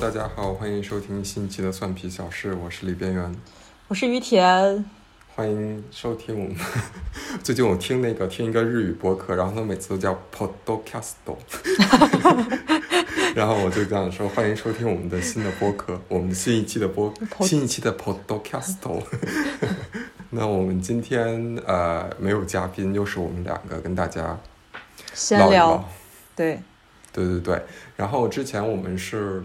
大家好，欢迎收听新一期的蒜皮小事，我是李边缘，我是于田，欢迎收听我们。最近我听那个听一个日语播客，然后他每次都叫 Podcast，然后我就这样说，欢迎收听我们的新的播客，我们新一期的播新一期的 Podcast。那我们今天呃没有嘉宾，又是我们两个跟大家闲聊，对。对对对，然后之前我们是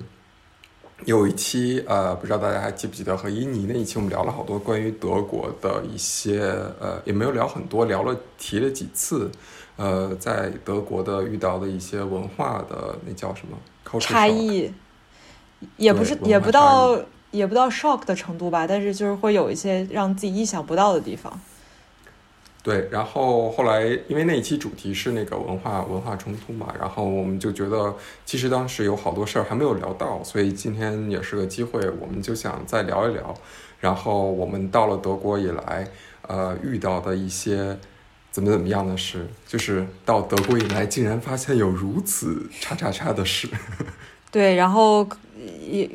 有一期，呃，不知道大家还记不记得和伊尼那一期，我们聊了好多关于德国的一些，呃，也没有聊很多，聊了提了几次，呃，在德国的遇到的一些文化的那叫什么差异，也不是也不到也不到 shock 的程度吧，但是就是会有一些让自己意想不到的地方。对，然后后来因为那一期主题是那个文化文化冲突嘛，然后我们就觉得其实当时有好多事儿还没有聊到，所以今天也是个机会，我们就想再聊一聊。然后我们到了德国以来，呃，遇到的一些怎么怎么样的事，就是到德国以来竟然发现有如此叉叉叉的事。对，然后也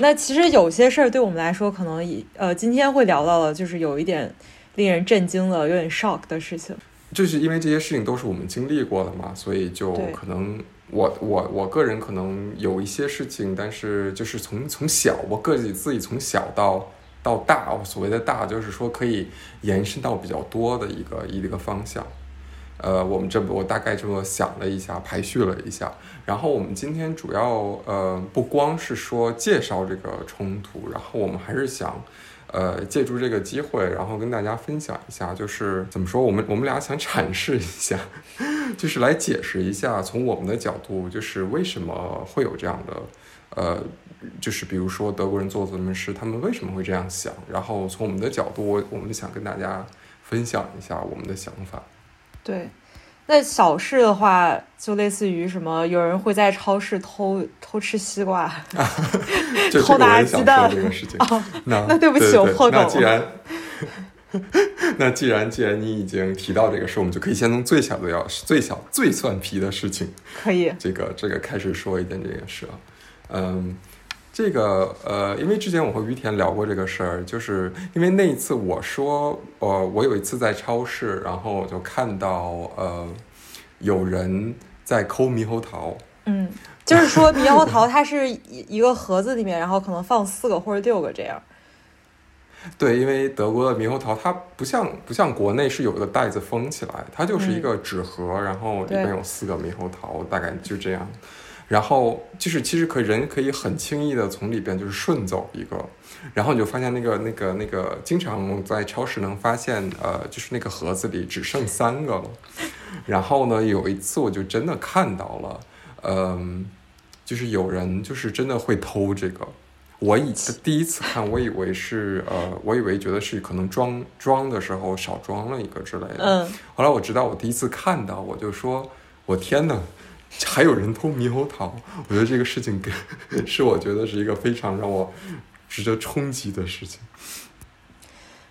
那其实有些事儿对我们来说，可能也呃今天会聊到的，就是有一点。令人震惊的、有点 shock 的事情，就是因为这些事情都是我们经历过的嘛，所以就可能我我我个人可能有一些事情，但是就是从从小我个己自己从小到到大，所谓的大就是说可以延伸到比较多的一个一个方向。呃，我们这我大概这么想了一下，排序了一下，然后我们今天主要呃不光是说介绍这个冲突，然后我们还是想。呃，借助这个机会，然后跟大家分享一下，就是怎么说，我们我们俩想阐释一下，就是来解释一下，从我们的角度，就是为什么会有这样的，呃，就是比如说德国人做这么事，他们为什么会这样想？然后从我们的角度，我们想跟大家分享一下我们的想法。对。那小事的话，就类似于什么，有人会在超市偷偷吃西瓜，偷拿鸡蛋这个事情。那那对不起，我破梗了。那既然，那既然既然你已经提到这个事，我们就可以先从最小的要最小最蒜皮的事情，可以这个这个开始说一点这件事啊，嗯。这个呃，因为之前我和于田聊过这个事儿，就是因为那一次我说，呃，我有一次在超市，然后我就看到呃，有人在抠猕猴桃。嗯，就是说猕猴桃它是一一个盒子里面，然后可能放四个或者六个这样。对，因为德国的猕猴桃它不像不像国内是有一个袋子封起来，它就是一个纸盒，然后里面有四个猕猴桃，大概就这样。然后就是其实可人可以很轻易的从里边就是顺走一个，然后你就发现那个那个那个经常在超市能发现，呃，就是那个盒子里只剩三个了。然后呢，有一次我就真的看到了，嗯，就是有人就是真的会偷这个。我以第一次看，我以为是呃，我以为觉得是可能装装的时候少装了一个之类的。嗯。后来我知道我第一次看到，我就说，我天呐！还有人偷猕猴桃，我觉得这个事情 是我觉得是一个非常让我值得冲击的事情。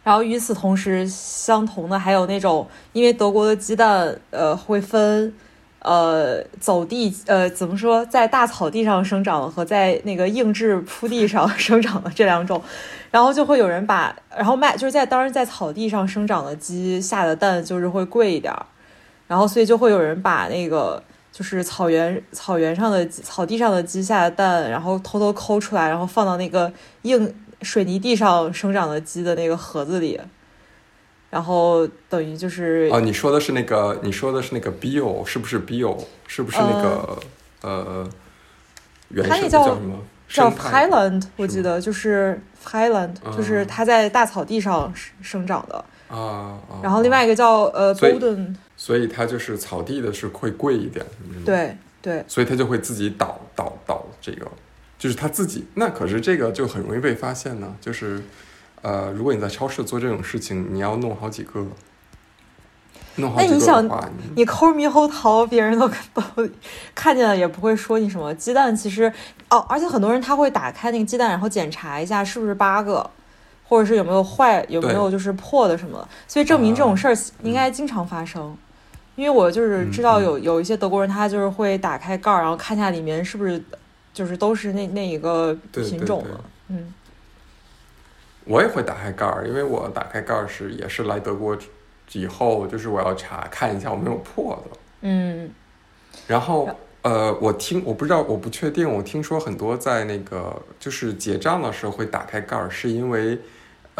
然后与此同时，相同的还有那种，因为德国的鸡蛋呃会分呃走地呃怎么说，在大草地上生长和在那个硬质铺地上生长的这两种，然后就会有人把然后卖就是在当然在草地上生长的鸡下的蛋就是会贵一点，然后所以就会有人把那个。就是草原草原上的草地上的鸡下的蛋，然后偷偷抠出来，然后放到那个硬水泥地上生长的鸡的那个盒子里，然后等于就是哦，你说的是那个，你说的是那个 bio 是不是 bio 是不是那个呃，原生叫什么？叫 Highland，我记得就是 Highland，就是它在大草地上生长的啊。然后另外一个叫呃 Golden。所以它就是草地的是会贵一点，对对，所以它就会自己倒倒倒这个，就是它自己。那可是这个就很容易被发现呢，就是呃，如果你在超市做这种事情，你要弄好几个，弄好几个的话，你抠猕猴桃，别人都都 看见了也不会说你什么。鸡蛋其实哦，而且很多人他会打开那个鸡蛋，然后检查一下是不是八个，或者是有没有坏，有没有就是破的什么，所以证明这种事儿应该经常发生。因为我就是知道有有一些德国人，他就是会打开盖儿，然后看一下里面是不是就是都是那那一个品种的。嗯，我也会打开盖儿，因为我打开盖儿是也是来德国以后，就是我要查看一下我没有破的。嗯，然后。呃，我听我不知道，我不确定。我听说很多在那个就是结账的时候会打开盖儿，是因为，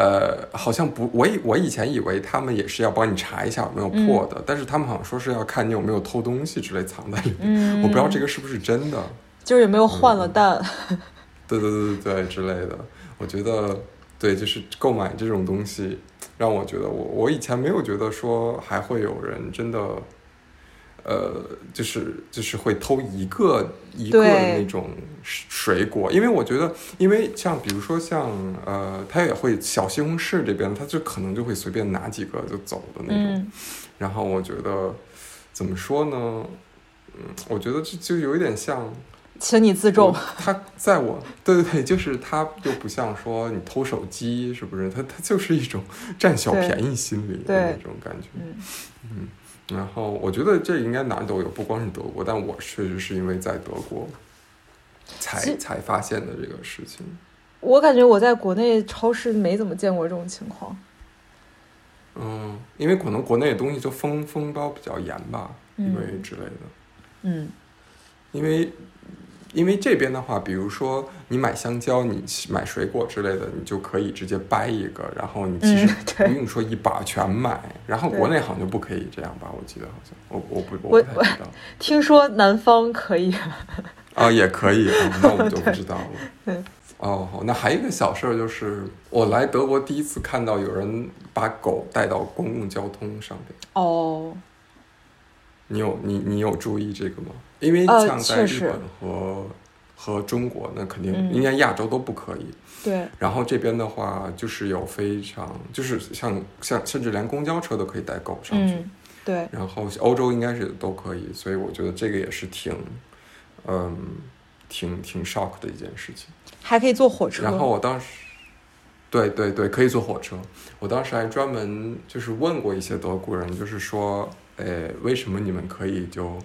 呃，好像不，我以我以前以为他们也是要帮你查一下有没有破的，但是他们好像说是要看你有没有偷东西之类藏在里面。我不知道这个是不是真的，就是有没有换了蛋。对对对对对之类的。我觉得对，就是购买这种东西，让我觉得我我以前没有觉得说还会有人真的。呃，就是就是会偷一个一个那种水果，因为我觉得，因为像比如说像呃，他也会小西红柿这边，他就可能就会随便拿几个就走的那种。然后我觉得怎么说呢？嗯，我觉得这就有一点像，请你自重。他在我对对对，就是他又不像说你偷手机，是不是？他他就是一种占小便宜心理的那种感觉。嗯嗯。然后我觉得这应该哪儿都有，不光是德国，但我确实是因为在德国才才发现的这个事情。我感觉我在国内超市没怎么见过这种情况。嗯，因为可能国内的东西就封封包比较严吧，因为之类的。嗯，因为。因为这边的话，比如说你买香蕉，你买水果之类的，你就可以直接掰一个，然后你其实不用说一把全买。然后国内好像就不可以这样吧？我记得好像，我我不我不太知道。听说南方可以 啊，也可以，那我们就不知道了。哦，好，那还有一个小事儿就是，我来德国第一次看到有人把狗带到公共交通上面。哦。你有你你有注意这个吗？因为像在日本和和中国，那肯定应该亚洲都不可以。对。然后这边的话，就是有非常就是像像甚至连公交车都可以带狗上去。对。然后欧洲应该是都可以，所以我觉得这个也是挺嗯挺挺 shock 的一件事情。还可以坐火车。然后我当时，对对对，可以坐火车。我当时还专门就是问过一些德国人，就是说。呃，为什么你们可以就，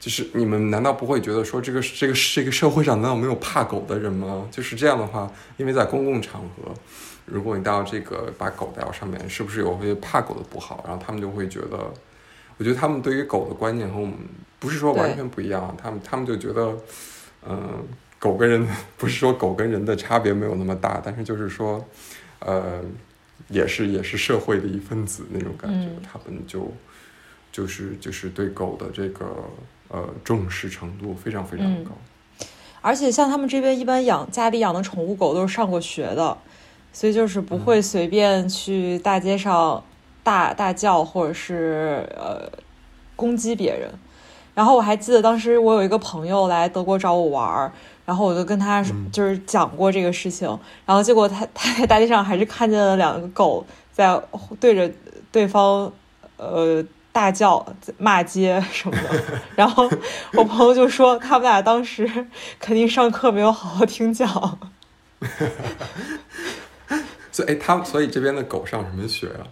就是你们难道不会觉得说这个这个这个社会上难道没有怕狗的人吗？就是这样的话，因为在公共场合，如果你到这个把狗带到上面，是不是有会怕狗的不好？然后他们就会觉得，我觉得他们对于狗的观念和我们不是说完全不一样，他们他们就觉得，嗯，狗跟人 不是说狗跟人的差别没有那么大，但是就是说，呃，也是也是社会的一份子那种感觉，他们就。就是就是对狗的这个呃重视程度非常非常高，而且像他们这边一般养家里养的宠物狗都是上过学的，所以就是不会随便去大街上大大叫或者是呃攻击别人。然后我还记得当时我有一个朋友来德国找我玩儿，然后我就跟他就是讲过这个事情，然后结果他他在大街上还是看见了两个狗在对着对方呃。大叫、骂街什么的，然后我朋友就说他们俩当时肯定上课没有好好听讲。所以，哎，他所以这边的狗上什么学啊？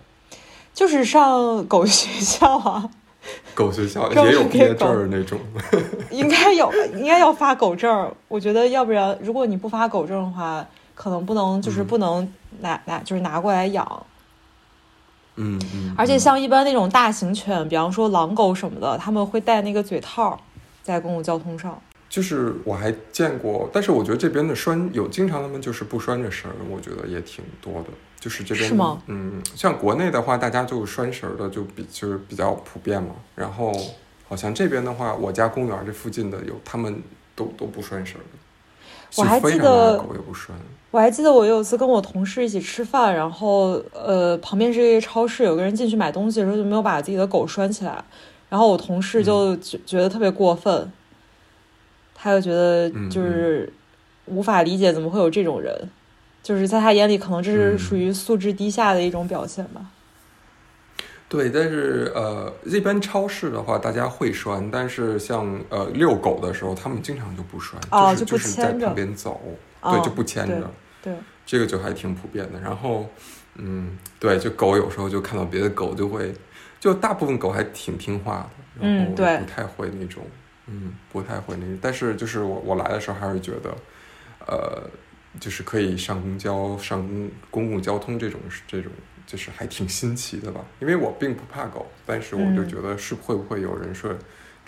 就是上狗学校啊。狗学校也有毕业证那种。应该有，应该要发狗证。我觉得，要不然如果你不发狗证的话，可能不能，就是不能拿拿，就是拿过来养。嗯嗯，而且像一般那种大型犬，比方说狼狗什么的，他们会戴那个嘴套，在公共交通上。就是我还见过，但是我觉得这边的拴有经常他们就是不拴着绳儿，我觉得也挺多的。就是这边是吗？嗯，像国内的话，大家就拴绳的就比就是比较普遍嘛。然后好像这边的话，我家公园这附近的有，他们都都不拴绳的。我还记得狗也不拴。我还记得我有一次跟我同事一起吃饭，然后呃旁边是一个超市，有个人进去买东西的时候就没有把自己的狗拴起来，然后我同事就觉觉得特别过分，他就觉得就是无法理解怎么会有这种人，就是在他眼里可能这是属于素质低下的一种表现吧。对，但是呃一般超市的话大家会拴，但是像呃遛狗的时候他们经常就不拴，就是就是在旁边走。对，就不牵着，对，这个就还挺普遍的。然后，嗯，对，就狗有时候就看到别的狗就会，就大部分狗还挺听话的，然后不太会那种嗯，不太会那，但是就是我我来的时候还是觉得，呃，就是可以上公交、上公共交通这种这种，就是还挺新奇的吧。因为我并不怕狗，但是我就觉得是会不会有人说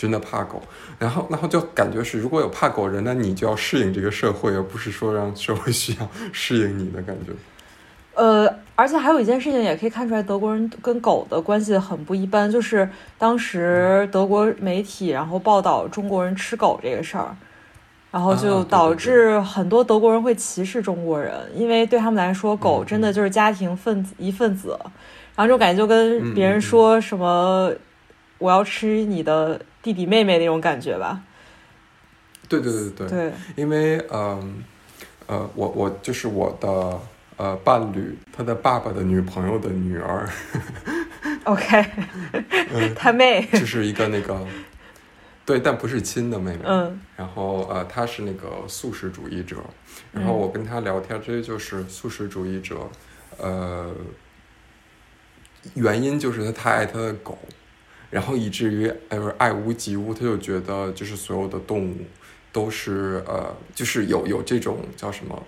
真的怕狗，然后然后就感觉是如果有怕狗人，那你就要适应这个社会，而不是说让社会需要适应你的感觉。呃，而且还有一件事情也可以看出来，德国人跟狗的关系很不一般。就是当时德国媒体然后报道中国人吃狗这个事儿，然后就导致很多德国人会歧视中国人，因为对他们来说，狗真的就是家庭分子一份子。然后这种感觉就跟别人说什么我要吃你的弟弟妹妹那种感觉吧。对对对对对，因为嗯呃，我我就是我的。呃，伴侣他的爸爸的女朋友的女儿，OK，他妹。就是一个那个，对，但不是亲的妹妹。嗯，然后呃，她是那个素食主义者，然后我跟他聊天，这就是素食主义者，呃，原因就是他太爱他的狗，然后以至于呃爱屋及乌，他就觉得就是所有的动物都是呃，就是有有这种叫什么？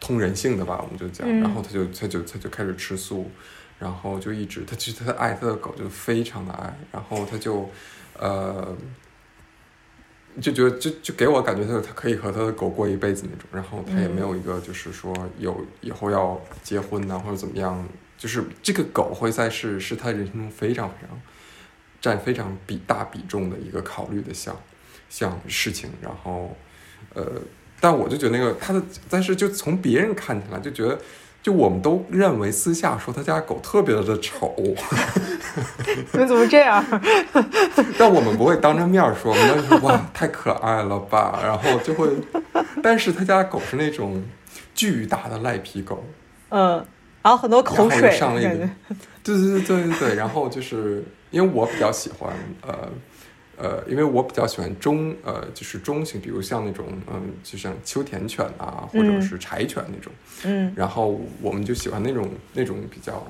通人性的吧，我们就讲，然后他就他就他就开始吃素，然后就一直他其实他爱他的狗就非常的爱，然后他就呃就觉得就就给我感觉他他可以和他的狗过一辈子那种，然后他也没有一个就是说有以后要结婚呐或者怎么样，就是这个狗会在是是他人生中非常非常占非常比大比重的一个考虑的项项事情，然后呃。但我就觉得那个他的，但是就从别人看起来就觉得，就我们都认为私下说他家狗特别的丑，你怎么这样？但我们不会当着面说，我们说哇太可爱了吧，然后就会，但是他家狗是那种巨大的赖皮狗，嗯，然后很多口水上了一个，对对对对对对，然后就是因为我比较喜欢呃。呃，因为我比较喜欢中，呃，就是中型，比如像那种，嗯，就像秋田犬啊，或者是柴犬那种，嗯，然后我们就喜欢那种那种比较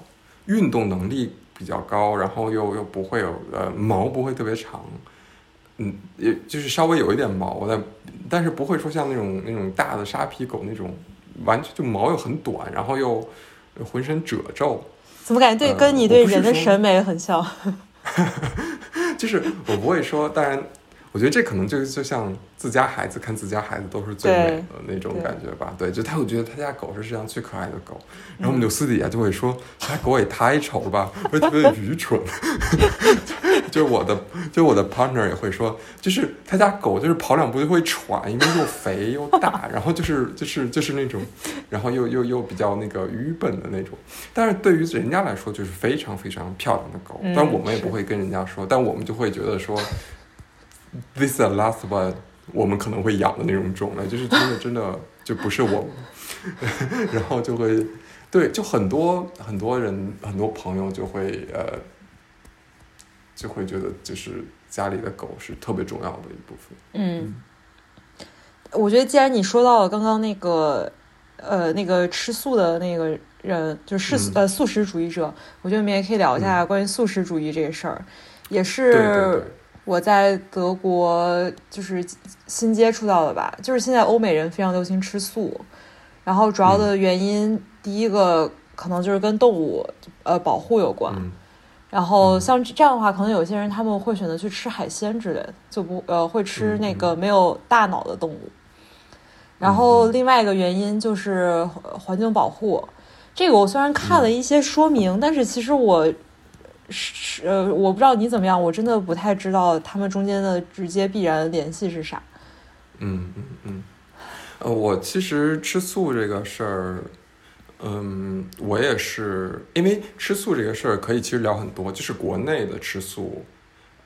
运动能力比较高，然后又又不会有，呃，毛不会特别长，嗯，也就是稍微有一点毛的，但是不会说像那种那种大的沙皮狗那种，完全就毛又很短，然后又浑身褶皱，怎么感觉对跟你对人的审美很像？就是我不会说，当然，我觉得这可能就就像自家孩子看自家孩子都是最美的那种感觉吧。对，就他会觉得他家狗是世界上最可爱的狗，然后我们就私底下就会说，他家狗也太丑了吧，而且特别愚蠢。就是我的，就我的 partner 也会说，就是他家狗就是跑两步就会喘，因为又肥又大，然后就是就是就是那种，然后又又又比较那个愚笨的那种。但是对于人家来说，就是非常非常漂亮的狗。但我们也不会跟人家说，但我们就会觉得说，this is the last one，我们可能会养的那种种类，就是真的真的就不是我们。然后就会，对，就很多很多人很多朋友就会呃。就会觉得，就是家里的狗是特别重要的一部分。嗯，我觉得既然你说到了刚刚那个，呃，那个吃素的那个人，就是呃素食主义者，我觉得我们也可以聊一下关于素食主义这个事儿。也是我在德国就是新接触到的吧，就是现在欧美人非常流行吃素，然后主要的原因，第一个可能就是跟动物呃保护有关。然后像这样的话，可能有些人他们会选择去吃海鲜之类的，就不呃会吃那个没有大脑的动物。然后另外一个原因就是环境保护。这个我虽然看了一些说明，但是其实我是呃我不知道你怎么样，我真的不太知道他们中间的直接必然联系是啥。嗯嗯嗯，呃，我其实吃素这个事儿。嗯，我也是，因为吃素这个事儿可以其实聊很多，就是国内的吃素，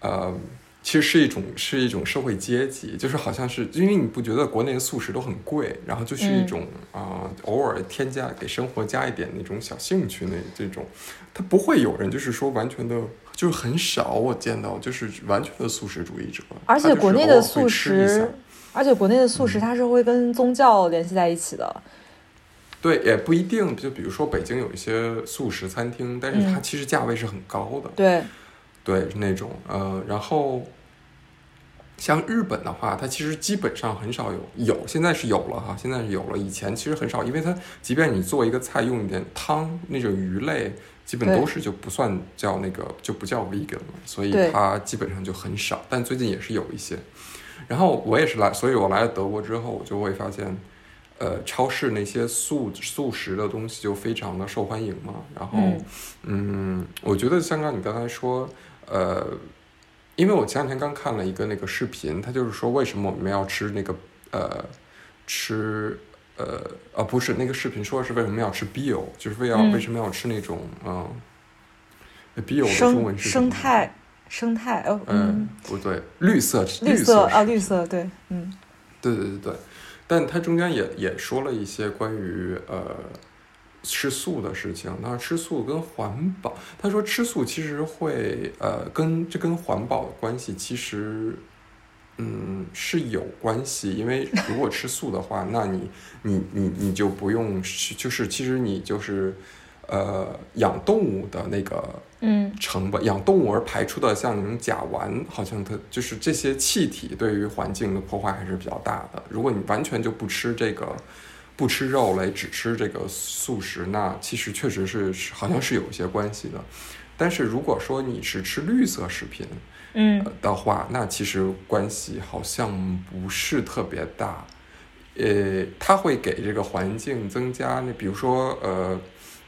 呃，其实是一种是一种社会阶级，就是好像是因为你不觉得国内的素食都很贵，然后就是一种啊，偶尔添加给生活加一点那种小兴趣那这种，他不会有人就是说完全的，就是很少我见到就是完全的素食主义者，而且国内的素食，而且国内的素食它是会跟宗教联系在一起的。对，也不一定。就比如说，北京有一些素食餐厅，但是它其实价位是很高的。对，对，那种呃，然后像日本的话，它其实基本上很少有有，现在是有了哈，现在是有了，以前其实很少，因为它即便你做一个菜用一点汤那种鱼类，基本都是就不算叫那个就不叫 vegan 了，所以它基本上就很少。但最近也是有一些。然后我也是来，所以我来了德国之后，我就会发现，呃，超市那些素素食的东西就非常的受欢迎嘛。然后，嗯，我觉得像刚你刚才说，呃。因为我前两天刚看了一个那个视频，他就是说为什么我们要吃那个呃吃呃呃不是那个视频说的是为什么要吃 bio，就是为要为什么要吃那种嗯 bio 的中文是生态生态哦嗯不对绿色绿色啊绿色对嗯。对对对对，但他中间也也说了一些关于呃。吃素的事情，那吃素跟环保，他说吃素其实会呃跟这跟环保的关系其实嗯是有关系，因为如果吃素的话，那你你你你就不用就是其实你就是呃养动物的那个嗯成本，养动物而排出的像那种甲烷，好像它就是这些气体对于环境的破坏还是比较大的。如果你完全就不吃这个。不吃肉类，只吃这个素食，那其实确实是好像是有一些关系的。但是如果说你是吃绿色食品，嗯的话，那其实关系好像不是特别大。呃，它会给这个环境增加，那比如说，呃，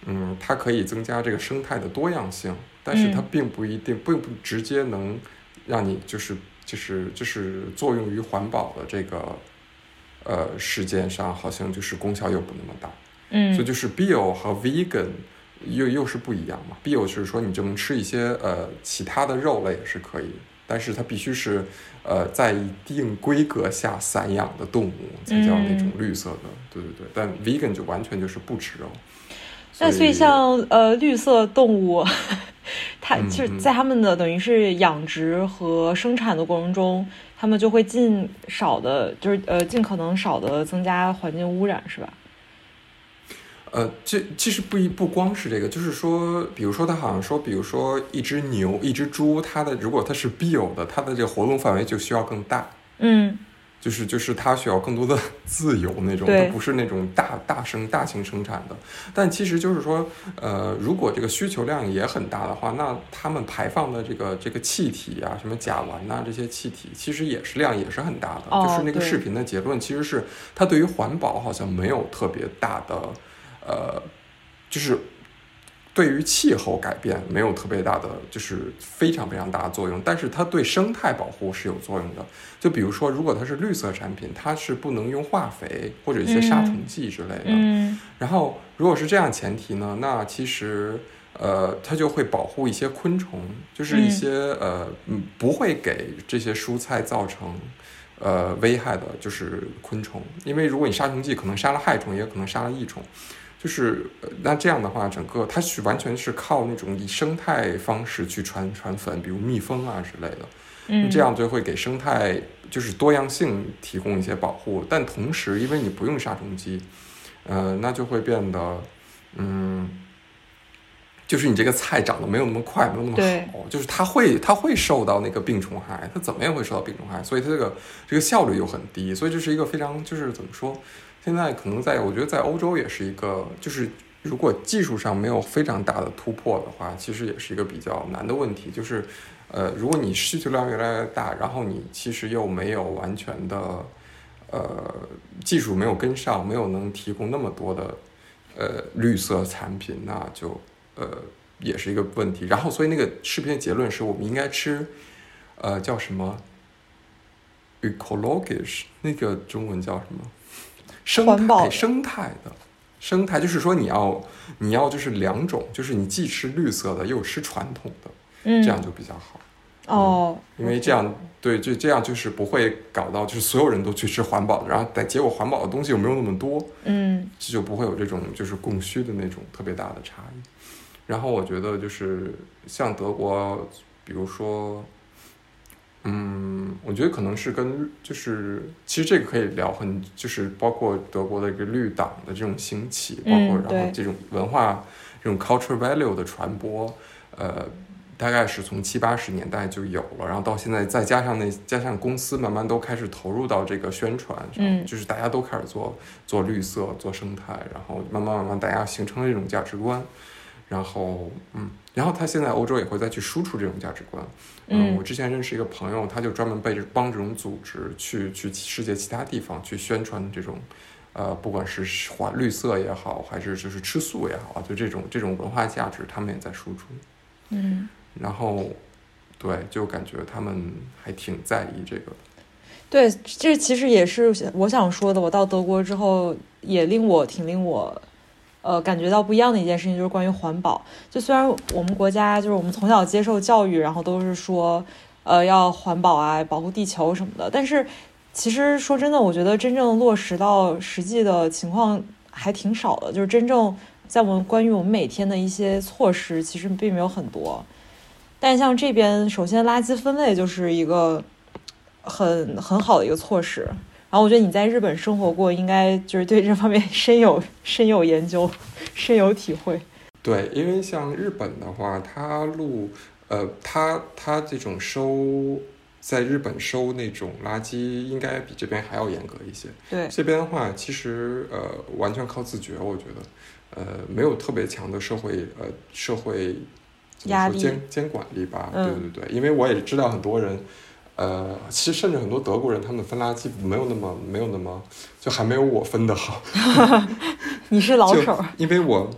嗯，它可以增加这个生态的多样性，但是它并不一定，并不直接能让你就是就是就是作用于环保的这个。呃，事件上好像就是功效又不那么大，嗯，所以就是 bio 和 vegan 又又是不一样嘛。bio 就是说你就能吃一些呃其他的肉类也是可以，但是它必须是呃在一定规格下散养的动物才叫那种绿色的，对对对。但 vegan 就完全就是不吃肉。那所以像呃绿色动物，它就是在他们的等于是养殖和生产的过程中。他们就会尽少的，就是呃，尽可能少的增加环境污染，是吧？呃，这其实不一不光是这个，就是说，比如说他好像说，比如说一只牛、一只猪，它的如果它是 bio 的，它的这个活动范围就需要更大。嗯。就是就是它需要更多的 自由那种，它不是那种大大生大型生产的。但其实就是说，呃，如果这个需求量也很大的话，那他们排放的这个这个气体啊，什么甲烷呐这些气体，其实也是量也是很大的。就是那个视频的结论，其实是它对于环保好像没有特别大的，呃，就是。对于气候改变没有特别大的，就是非常非常大的作用，但是它对生态保护是有作用的。就比如说，如果它是绿色产品，它是不能用化肥或者一些杀虫剂之类的。嗯。然后，如果是这样前提呢，那其实呃，它就会保护一些昆虫，就是一些呃，不会给这些蔬菜造成呃危害的，就是昆虫。因为如果你杀虫剂可能杀了害虫，也可能杀了益虫。就是那这样的话，整个它是完全是靠那种以生态方式去传传粉，比如蜜蜂啊之类的，嗯，这样就会给生态就是多样性提供一些保护。但同时，因为你不用杀虫剂，呃，那就会变得，嗯，就是你这个菜长得没有那么快，没有那么好，就是它会它会受到那个病虫害，它怎么也会受到病虫害，所以它这个这个效率又很低，所以这是一个非常就是怎么说？现在可能在，我觉得在欧洲也是一个，就是如果技术上没有非常大的突破的话，其实也是一个比较难的问题。就是，呃，如果你需求量越来越大，然后你其实又没有完全的，呃，技术没有跟上，没有能提供那么多的，呃，绿色产品，那就呃也是一个问题。然后，所以那个视频的结论是我们应该吃，呃，叫什么？ecologish，那个中文叫什么？生态生态的，生态就是说你要你要就是两种，就是你既吃绿色的又吃传统的，嗯，这样就比较好。哦，因为这样对，就这样就是不会搞到就是所有人都去吃环保的，然后但结果环保的东西又没有那么多，嗯，这就不会有这种就是供需的那种特别大的差异。然后我觉得就是像德国，比如说。嗯，我觉得可能是跟就是，其实这个可以聊很，就是包括德国的一个绿党的这种兴起，包括然后这种文化这种 culture value 的传播，呃，大概是从七八十年代就有了，然后到现在再加上那加上公司慢慢都开始投入到这个宣传上，就是大家都开始做做绿色、做生态，然后慢慢慢慢大家形成了这种价值观，然后嗯，然后他现在欧洲也会再去输出这种价值观。嗯，我之前认识一个朋友，他就专门被帮这种组织去去世界其他地方去宣传这种。呃，不管是环绿色也好，还是就是吃素也好，就这种这种文化价值，他们也在输出。嗯，然后，对，就感觉他们还挺在意这个。对，这其实也是我想说的。我到德国之后，也令我挺令我，呃，感觉到不一样的一件事情，就是关于环保。就虽然我们国家就是我们从小接受教育，然后都是说，呃，要环保啊，保护地球什么的，但是。其实说真的，我觉得真正落实到实际的情况还挺少的。就是真正在我们关于我们每天的一些措施，其实并没有很多。但像这边，首先垃圾分类就是一个很很好的一个措施。然后我觉得你在日本生活过，应该就是对这方面深有深有研究、深有体会。对，因为像日本的话，它路呃，它它这种收。在日本收那种垃圾应该比这边还要严格一些。对，这边的话其实呃完全靠自觉，我觉得呃没有特别强的社会呃社会压力监监管力吧。对对对，因为我也知道很多人呃其实甚至很多德国人他们分垃圾没有那么没有那么就还没有我分的好。你是老手，因为我。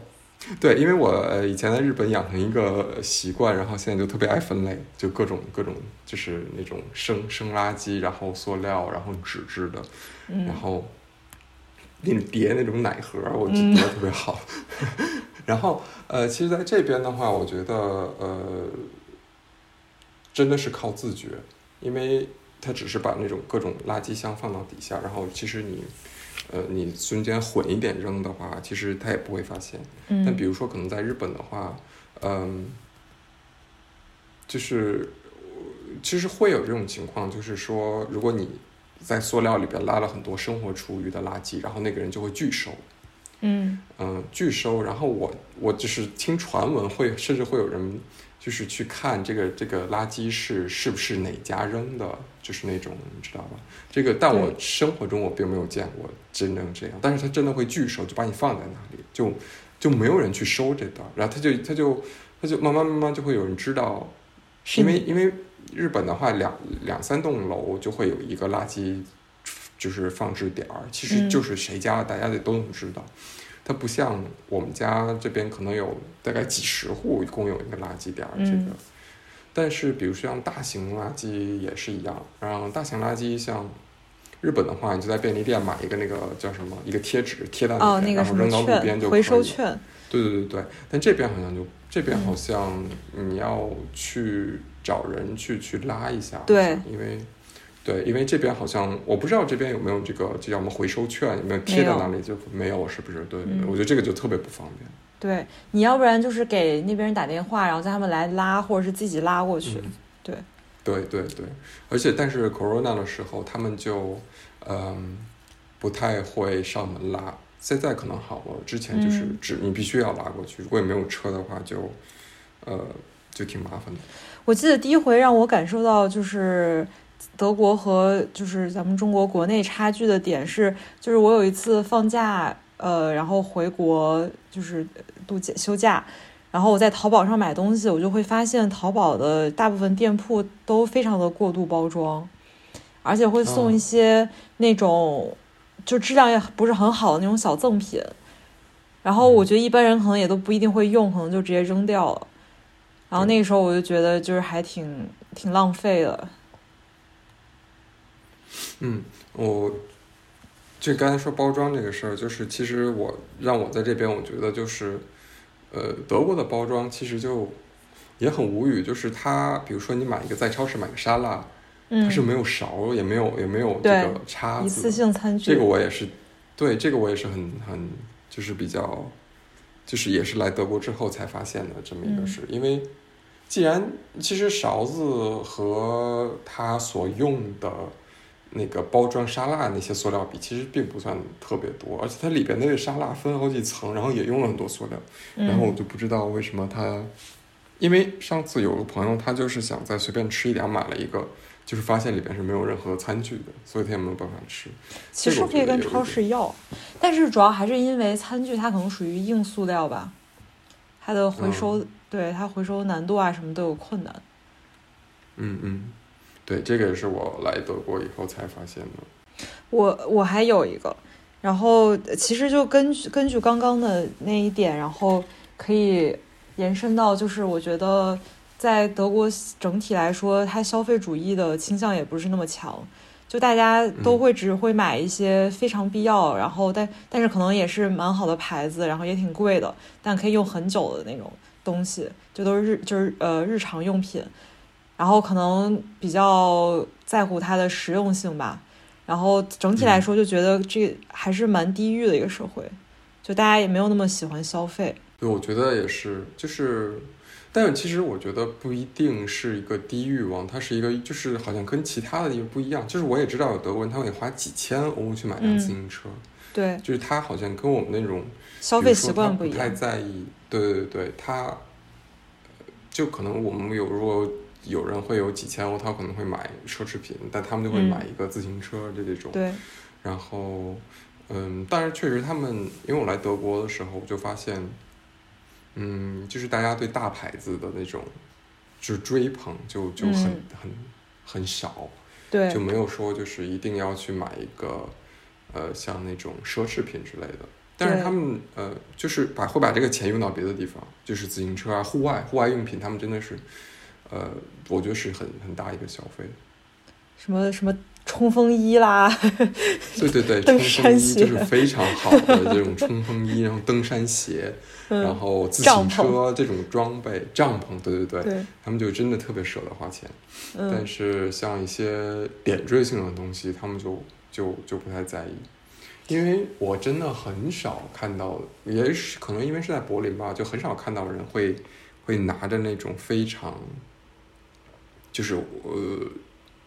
对，因为我以前在日本养成一个习惯，然后现在就特别爱分类，就各种各种，就是那种生生垃圾，然后塑料，然后纸质的，然后那叠那种奶盒，我觉得特别好。然后呃，其实在这边的话，我觉得呃，真的是靠自觉，因为它只是把那种各种垃圾箱放到底下，然后其实你。呃，你中间混一点扔的话，其实他也不会发现。嗯。但比如说，可能在日本的话，嗯，就是其实会有这种情况，就是说，如果你在塑料里边拉了很多生活厨余的垃圾，然后那个人就会拒收。嗯。嗯，拒收。然后我我就是听传闻，会甚至会有人。就是去看这个这个垃圾是是不是哪家扔的，就是那种你知道吧？这个但我生活中我并没有见过真正这样，但是他真的会拒收，就把你放在那里，就就没有人去收这袋，然后他就他就他就慢慢慢慢就会有人知道，因为因为日本的话两两三栋楼就会有一个垃圾就是放置点儿，其实就是谁家大家得都能知道。它不像我们家这边可能有大概几十户共有一个垃圾点儿，这个。但是比如说像大型垃圾也是一样，然后大型垃圾像日本的话，你就在便利店买一个那个叫什么一个贴纸贴到那边，然后扔到路边就可以。回收券。对对对对，但这边好像就这边好像你要去找人去去拉一下，对，因为。对，因为这边好像我不知道这边有没有这个，就叫什么回收券，有没有贴在那里就没有，是不是？对，我觉得这个就特别不方便。对，你要不然就是给那边人打电话，然后叫他们来拉，或者是自己拉过去。对，对对对，而且但是 Corona 的时候，他们就嗯不太会上门拉，现在可能好了，之前就是只你必须要拉过去，如果也没有车的话，就呃就挺麻烦的。我记得第一回让我感受到就是。德国和就是咱们中国国内差距的点是，就是我有一次放假，呃，然后回国就是度假休假，然后我在淘宝上买东西，我就会发现淘宝的大部分店铺都非常的过度包装，而且会送一些那种就质量也不是很好的那种小赠品，然后我觉得一般人可能也都不一定会用，可能就直接扔掉了，然后那个时候我就觉得就是还挺挺浪费的。嗯，我就刚才说包装这个事儿，就是其实我让我在这边，我觉得就是，呃，德国的包装其实就也很无语，就是它，比如说你买一个在超市买个沙拉，它是没有勺，也没有也没有这个叉子，一次性餐具。这个我也是，对这个我也是很很就是比较，就是也是来德国之后才发现的这么一个事，因为既然其实勺子和它所用的。那个包装沙拉那些塑料笔其实并不算特别多，而且它里边那个沙拉分好几层，然后也用了很多塑料，然后我就不知道为什么它因为上次有个朋友，他就是想再随便吃一点，买了一个，就是发现里边是没有任何餐具的，所以他也没有办法吃。其实可以跟超市要，但是主要还是因为餐具它可能属于硬塑料吧，它的回收对它回收难度啊什么都有困难。嗯嗯，对，这个也是我来德国以后才发现的。我我还有一个，然后其实就根据根据刚刚的那一点，然后可以延伸到，就是我觉得在德国整体来说，它消费主义的倾向也不是那么强，就大家都会只会买一些非常必要，然后但但是可能也是蛮好的牌子，然后也挺贵的，但可以用很久的那种东西，就都是日就是呃日常用品。然后可能比较在乎它的实用性吧，然后整体来说就觉得这还是蛮低欲的一个社会，就大家也没有那么喜欢消费。对，我觉得也是，就是，但其实我觉得不一定是一个低欲望，它是一个就是好像跟其他的地方不一样。就是我也知道有德国人他会花几千欧去买辆自行车，对，就是他好像跟我们那种消费习惯不一样，太在意。对对对，他就可能我们有如果。有人会有几千欧，他可能会买奢侈品，但他们就会买一个自行车，的这种。对。然后，嗯，但是确实他们，因为我来德国的时候，我就发现，嗯，就是大家对大牌子的那种，就是追捧，就就很很很少。对。就没有说就是一定要去买一个，呃，像那种奢侈品之类的。但是他们呃，就是把会把这个钱用到别的地方，就是自行车啊、户外户外用品，他们真的是。呃，我觉得是很很大一个消费，什么什么冲锋衣啦，对对对，冲锋衣就是非常好的这种冲锋衣，然后登山鞋，然后自行车这种装备，帐篷，对对对，他们就真的特别舍得花钱。但是像一些点缀性的东西，他们就就就不太在意，因为我真的很少看到，也是可能因为是在柏林吧，就很少看到人会会拿着那种非常。就是呃，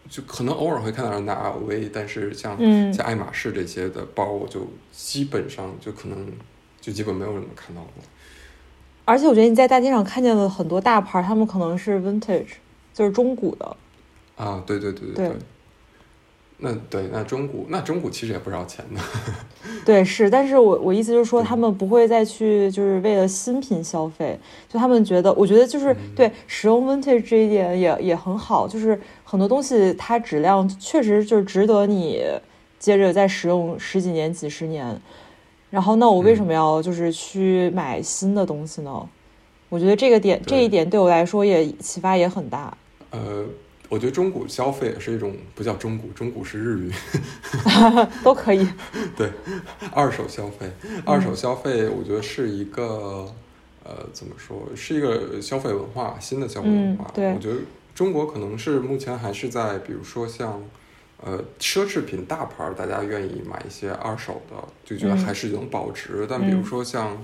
就可能偶尔会看到人拿 LV，但是像像爱马仕这些的包，我就基本上就可能就基本没有人看到过。而且我觉得你在大街上看见了很多大牌，他们可能是 vintage，就是中古的。啊，对对对对对。那对，那中古那中古其实也不少钱的。对，是，但是我我意思就是说，他们不会再去就是为了新品消费，就他们觉得，我觉得就是对使用 vintage 这一点也也很好，就是很多东西它质量确实就是值得你接着再使用十几年、几十年。然后，那我为什么要就是去买新的东西呢？我觉得这个点这一点对我来说也启发也很大。呃。我觉得中古消费是一种不叫中古，中古是日语，都可以。对，二手消费，二手消费，我觉得是一个呃，怎么说，是一个消费文化，新的消费文化。对，我觉得中国可能是目前还是在，比如说像呃奢侈品大牌，大家愿意买一些二手的，就觉得还是能保值。但比如说像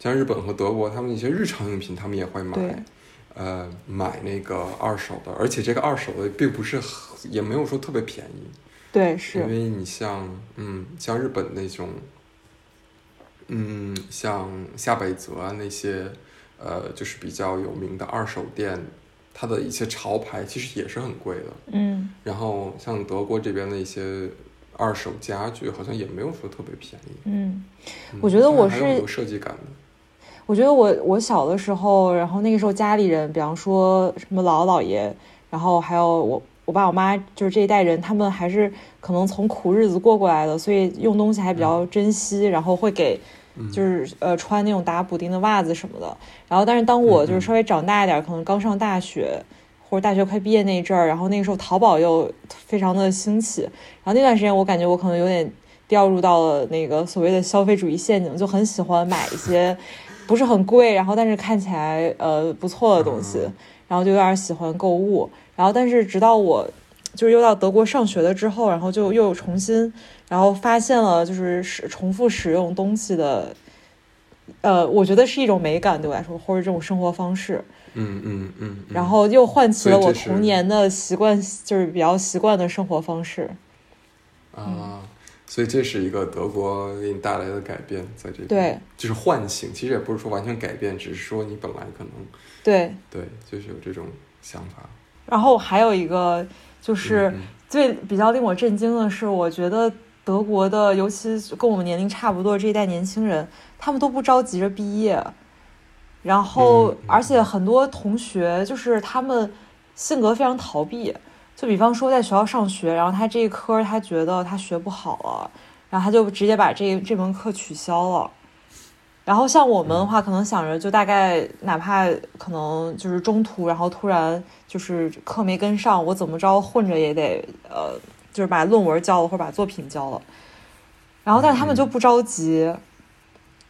像日本和德国，他们一些日常用品，他们也会买。呃，买那个二手的，而且这个二手的并不是，也没有说特别便宜。对，是。因为你像，嗯，像日本那种，嗯，像夏北泽啊那些，呃，就是比较有名的二手店，它的一些潮牌其实也是很贵的。嗯。然后像德国这边的一些二手家具，好像也没有说特别便宜。嗯，我觉得我是有设计感的。我觉得我我小的时候，然后那个时候家里人，比方说什么姥姥姥爷，然后还有我我爸我妈，就是这一代人，他们还是可能从苦日子过过来的，所以用东西还比较珍惜，然后会给，就是呃穿那种打补丁的袜子什么的。然后，但是当我就是稍微长大一点，可能刚上大学或者大学快毕业那一阵儿，然后那个时候淘宝又非常的兴起，然后那段时间我感觉我可能有点掉入到了那个所谓的消费主义陷阱，就很喜欢买一些。不是很贵，然后但是看起来呃不错的东西，然后就有点喜欢购物，然后但是直到我就是又到德国上学了之后，然后就又重新然后发现了就是使重复使用东西的，呃，我觉得是一种美感对我来说，或者这种生活方式，嗯嗯嗯，然后又唤起了我童年的习惯，就是比较习惯的生活方式，啊。所以这是一个德国给你带来的改变，在这边对，就是唤醒。其实也不是说完全改变，只是说你本来可能对对，就是有这种想法。然后还有一个就是最比较令我震惊的是，我觉得德国的，尤其跟我们年龄差不多这一代年轻人，他们都不着急着毕业。然后，而且很多同学就是他们性格非常逃避。就比方说，在学校上学，然后他这一科他觉得他学不好了，然后他就直接把这这门课取消了。然后像我们的话，可能想着就大概哪怕可能就是中途，然后突然就是课没跟上，我怎么着混着也得呃，就是把论文交了或者把作品交了。然后，但是他们就不着急。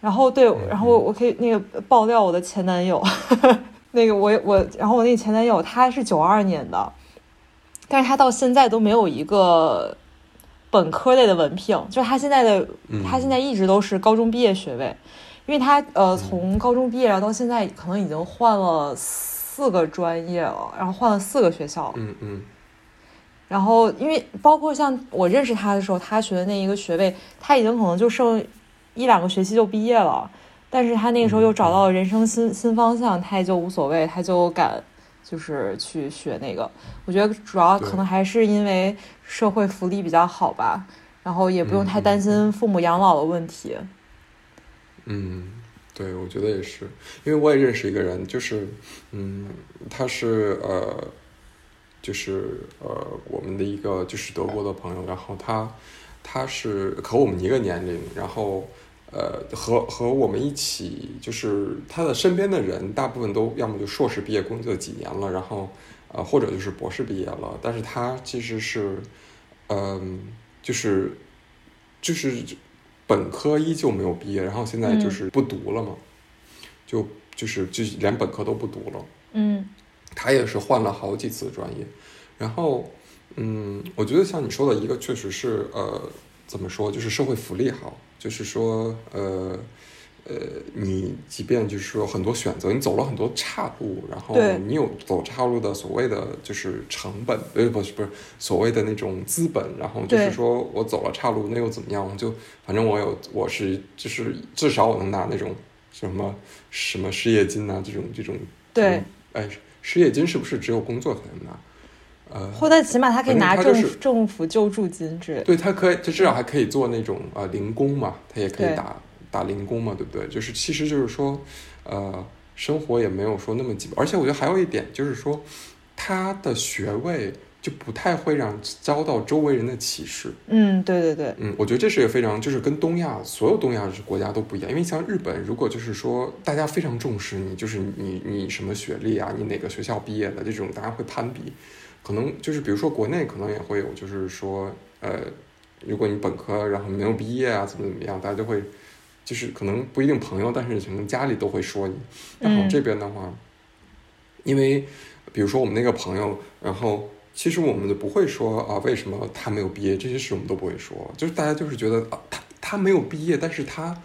然后对，然后我可以那个爆料我的前男友，那个我我，然后我那个前男友他是九二年的。但是他到现在都没有一个本科类的文凭，就是他现在的他现在一直都是高中毕业学位，因为他呃从高中毕业然后到现在可能已经换了四个专业了，然后换了四个学校，嗯嗯，然后因为包括像我认识他的时候，他学的那一个学位，他已经可能就剩一两个学期就毕业了，但是他那个时候又找到了人生新新方向，他也就无所谓，他就敢。就是去学那个，我觉得主要可能还是因为社会福利比较好吧，然后也不用太担心父母养老的问题。嗯，对，我觉得也是，因为我也认识一个人，就是，嗯，他是呃，就是呃，我们的一个就是德国的朋友，然后他他是和我们一个年龄，然后。呃，和和我们一起，就是他的身边的人，大部分都要么就硕士毕业工作几年了，然后呃，或者就是博士毕业了。但是他其实是，嗯，就是就是本科依旧没有毕业，然后现在就是不读了嘛，就就是就连本科都不读了。嗯，他也是换了好几次专业，然后嗯，我觉得像你说的一个，确实是呃，怎么说，就是社会福利好。就是说，呃，呃，你即便就是说很多选择，你走了很多岔路，然后你有走岔路的所谓的就是成本，呃，不是不是所谓的那种资本，然后就是说我走了岔路，那又怎么样？就反正我有，我是就是至少我能拿那种什么什么失业金啊，这种这种对，哎，失业金是不是只有工作才能拿？呃，或者起码他可以拿政政府救助金之类。对他可以，他至少还可以做那种呃零工嘛，他也可以打打零工嘛，对不对？就是其实就是说，呃，生活也没有说那么紧，而且我觉得还有一点就是说，他的学位就不太会让遭到周围人的歧视。嗯，对对对。嗯，我觉得这是一个非常就是跟东亚所有东亚国家都不一样，因为像日本，如果就是说大家非常重视你，就是你你什么学历啊，你哪个学校毕业的这种，大家会攀比。可能就是，比如说国内可能也会有，就是说，呃，如果你本科然后没有毕业啊，怎么怎么样，大家就会，就是可能不一定朋友，但是可能家里都会说你。然后这边的话，因为比如说我们那个朋友，然后其实我们就不会说啊，为什么他没有毕业，这些事我们都不会说，就是大家就是觉得啊，他他没有毕业，但是他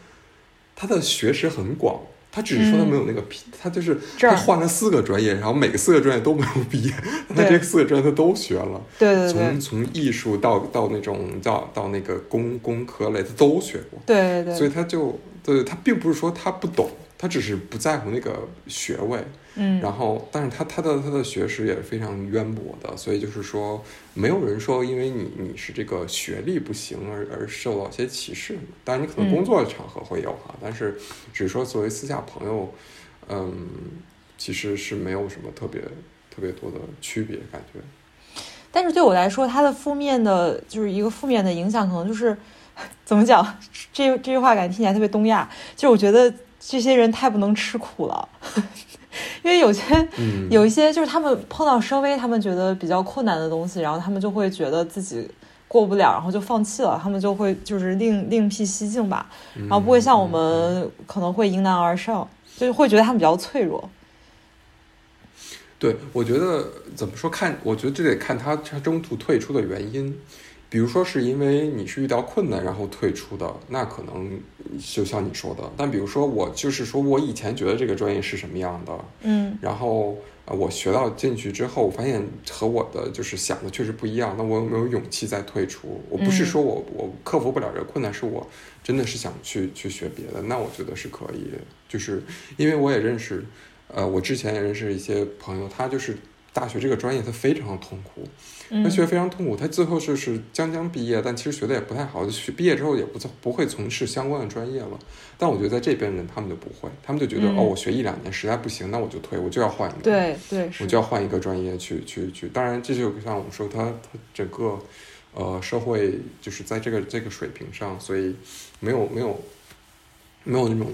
他的学识很广。他只是说他没有那个毕，他就是他换了四个专业，然后每个四个专业都没有毕业，他这四个专业他都学了，对对对，从从艺术到到那种到到那个工工科类，他都学过，对对，所以他就对他并不是说他不懂。他只是不在乎那个学位，嗯，然后，但是他他的他的学识也是非常渊博的，所以就是说，没有人说因为你你是这个学历不行而而受到一些歧视。当然，你可能工作场合会有哈，但是只是说作为私下朋友，嗯，其实是没有什么特别特别多的区别感觉。但是对我来说，他的负面的就是一个负面的影响，可能就是 怎么讲？这这句话感觉听起来特别东亚，就是我觉得。这些人太不能吃苦了，因为有些有一些就是他们碰到稍微他们觉得比较困难的东西，然后他们就会觉得自己过不了，然后就放弃了。他们就会就是另另辟蹊径吧，然后不会像我们可能会迎难而上，就会觉得他们比较脆弱。对，我觉得怎么说看，我觉得这得看他他中途退出的原因。比如说是因为你是遇到困难然后退出的，那可能就像你说的。但比如说我就是说我以前觉得这个专业是什么样的，嗯，然后啊，我学到进去之后，我发现和我的就是想的确实不一样。那我有没有勇气再退出？我不是说我我克服不了这个困难，是我真的是想去去学别的。那我觉得是可以，就是因为我也认识，呃，我之前也认识一些朋友，他就是大学这个专业他非常的痛苦。他学非常痛苦，他最后就是将将毕业，但其实学的也不太好。学毕业之后也不不会从事相关的专业了。但我觉得在这边人他们就不会，他们就觉得哦，我学一两年实在不行，那我就退，我就要换一个。对对，我就要换一个专业去去去。当然，这就像我们说，他他整个呃社会就是在这个这个水平上，所以没有没有没有那种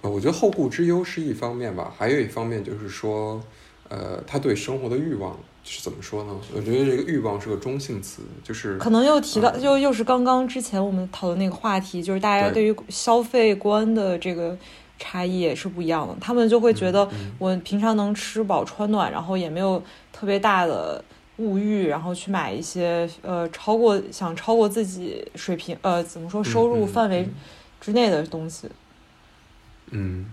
呃，我觉得后顾之忧是一方面吧，还有一方面就是说呃，他对生活的欲望。是怎么说呢？我觉得这个欲望是个中性词，就是可能又提到，就又是刚刚之前我们讨论那个话题，就是大家对于消费观的这个差异也是不一样的。他们就会觉得，我平常能吃饱穿暖，然后也没有特别大的物欲，然后去买一些呃超过想超过自己水平呃怎么说收入范围之内的东西。嗯，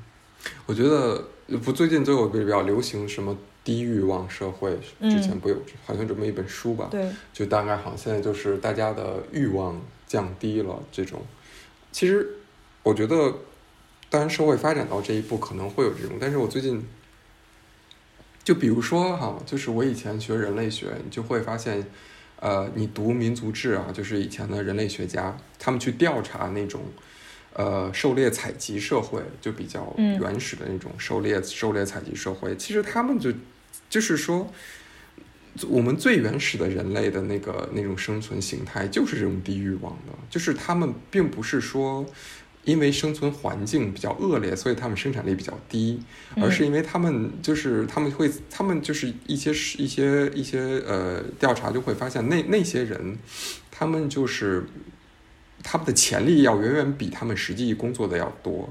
我觉得不，最近就有比较流行什么。低欲望社会之前不有好像这么一本书吧？对，就大概好像现在就是大家的欲望降低了。这种其实我觉得，当然社会发展到这一步可能会有这种，但是我最近就比如说哈，就是我以前学人类学，你就会发现，呃，你读民族志啊，就是以前的人类学家，他们去调查那种。呃，狩猎采集社会就比较原始的那种狩猎狩猎采集社会，其实他们就就是说，我们最原始的人类的那个那种生存形态就是这种低欲望的，就是他们并不是说因为生存环境比较恶劣，所以他们生产力比较低，而是因为他们就是他们会他们就是一些一些一些呃调查就会发现那那些人，他们就是。他们的潜力要远远比他们实际工作的要多，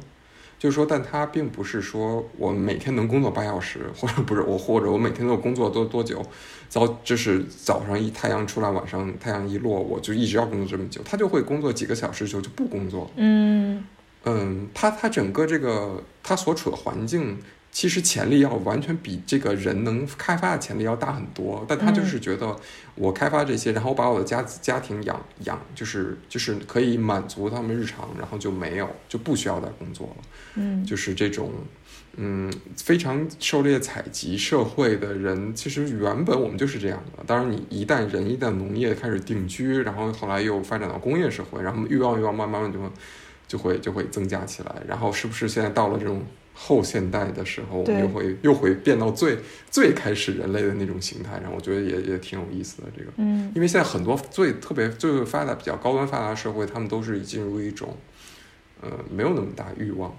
就是说，但他并不是说我每天能工作八小时，或者不是我，或者我每天都工作多多久，早就是早上一太阳出来，晚上太阳一落，我就一直要工作这么久，他就会工作几个小时之后就不工作。嗯嗯，他他整个这个他所处的环境。其实潜力要完全比这个人能开发的潜力要大很多，但他就是觉得我开发这些，然后把我的家家庭养养，就是就是可以满足他们日常，然后就没有就不需要再工作了。嗯，就是这种嗯非常狩猎采集社会的人，其实原本我们就是这样的。当然，你一旦人一旦农业开始定居，然后后来又发展到工业社会，然后欲望欲望慢慢慢就就会就会增加起来。然后是不是现在到了这种？后现代的时候，我们又会又会变到最最开始人类的那种形态，然后我觉得也也挺有意思的这个，嗯，因为现在很多最特别最发达比较高端发达社会，他们都是进入一种，呃，没有那么大欲望